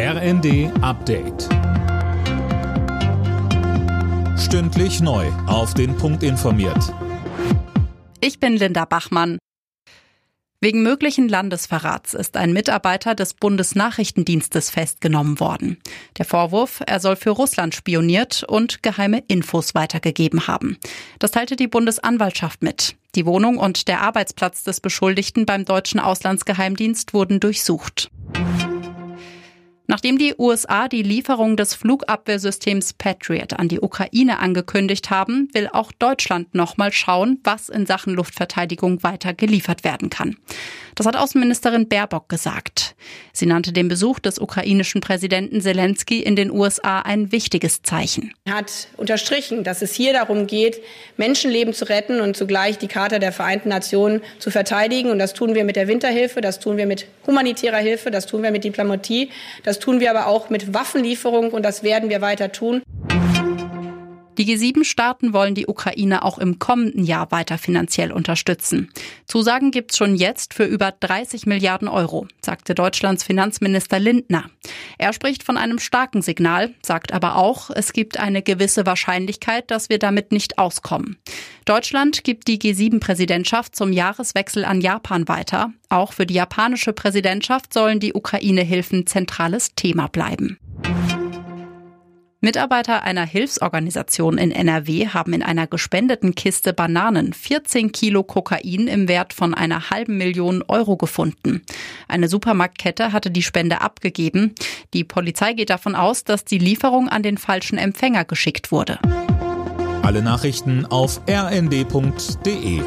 RND Update. Stündlich neu. Auf den Punkt informiert. Ich bin Linda Bachmann. Wegen möglichen Landesverrats ist ein Mitarbeiter des Bundesnachrichtendienstes festgenommen worden. Der Vorwurf, er soll für Russland spioniert und geheime Infos weitergegeben haben. Das teilte die Bundesanwaltschaft mit. Die Wohnung und der Arbeitsplatz des Beschuldigten beim deutschen Auslandsgeheimdienst wurden durchsucht. Nachdem die USA die Lieferung des Flugabwehrsystems Patriot an die Ukraine angekündigt haben, will auch Deutschland nochmal schauen, was in Sachen Luftverteidigung weiter geliefert werden kann. Das hat Außenministerin Baerbock gesagt. Sie nannte den Besuch des ukrainischen Präsidenten Zelensky in den USA ein wichtiges Zeichen. Er hat unterstrichen, dass es hier darum geht, Menschenleben zu retten und zugleich die Charta der Vereinten Nationen zu verteidigen. Und das tun wir mit der Winterhilfe, das tun wir mit humanitärer Hilfe, das tun wir mit Diplomatie, das tun wir aber auch mit Waffenlieferung und das werden wir weiter tun. Die G7-Staaten wollen die Ukraine auch im kommenden Jahr weiter finanziell unterstützen. Zusagen gibt es schon jetzt für über 30 Milliarden Euro, sagte Deutschlands Finanzminister Lindner. Er spricht von einem starken Signal, sagt aber auch, es gibt eine gewisse Wahrscheinlichkeit, dass wir damit nicht auskommen. Deutschland gibt die G7-Präsidentschaft zum Jahreswechsel an Japan weiter. Auch für die japanische Präsidentschaft sollen die Ukraine-Hilfen zentrales Thema bleiben. Mitarbeiter einer Hilfsorganisation in NRW haben in einer gespendeten Kiste Bananen 14 Kilo Kokain im Wert von einer halben Million Euro gefunden. Eine Supermarktkette hatte die Spende abgegeben. Die Polizei geht davon aus, dass die Lieferung an den falschen Empfänger geschickt wurde. Alle Nachrichten auf rnd.de